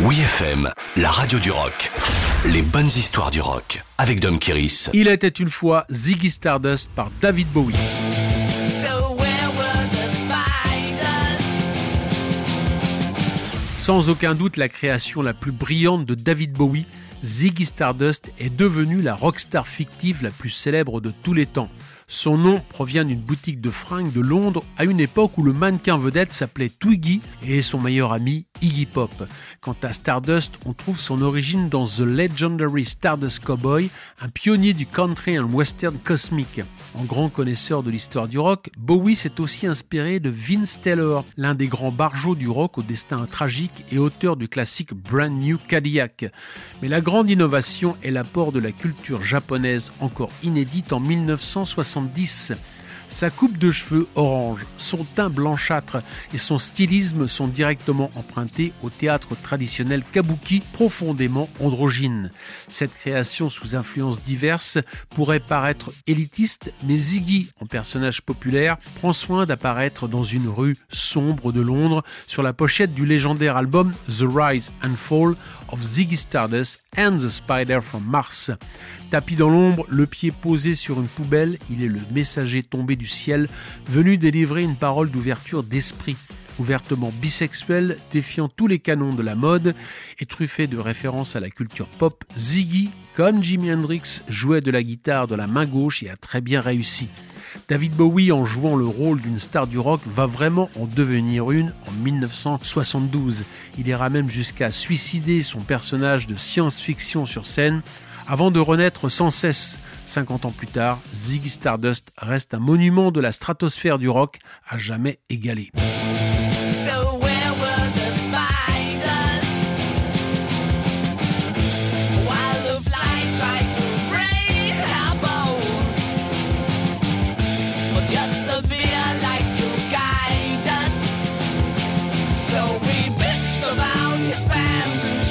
Oui FM, la radio du rock. Les bonnes histoires du rock avec Dom Kiris. Il était une fois Ziggy Stardust par David Bowie. Sans aucun doute la création la plus brillante de David Bowie, Ziggy Stardust est devenu la rockstar fictive la plus célèbre de tous les temps. Son nom provient d'une boutique de fringues de Londres à une époque où le mannequin vedette s'appelait Twiggy et son meilleur ami Iggy Pop. Quant à Stardust, on trouve son origine dans The Legendary Stardust Cowboy, un pionnier du country and western cosmique. En grand connaisseur de l'histoire du rock, Bowie s'est aussi inspiré de Vince Taylor, l'un des grands barjots du rock au destin tragique et auteur du classique Brand New Cadillac. Mais la grande innovation est l'apport de la culture japonaise encore inédite en 1970. Sa coupe de cheveux orange, son teint blanchâtre et son stylisme sont directement empruntés au théâtre traditionnel kabuki profondément androgyne. Cette création sous influences diverses pourrait paraître élitiste, mais Ziggy, en personnage populaire, prend soin d'apparaître dans une rue sombre de Londres sur la pochette du légendaire album The Rise and Fall of Ziggy Stardust and the Spider from Mars. Tapis dans l'ombre, le pied posé sur une poubelle, il est le messager tombé du ciel, venu délivrer une parole d'ouverture d'esprit ouvertement bisexuel, défiant tous les canons de la mode et truffé de références à la culture pop, Ziggy, comme Jimi Hendrix, jouait de la guitare de la main gauche et a très bien réussi. David Bowie, en jouant le rôle d'une star du rock, va vraiment en devenir une en 1972. Il ira même jusqu'à suicider son personnage de science-fiction sur scène avant de renaître sans cesse. 50 ans plus tard, Ziggy Stardust reste un monument de la stratosphère du rock à jamais égalé. bands and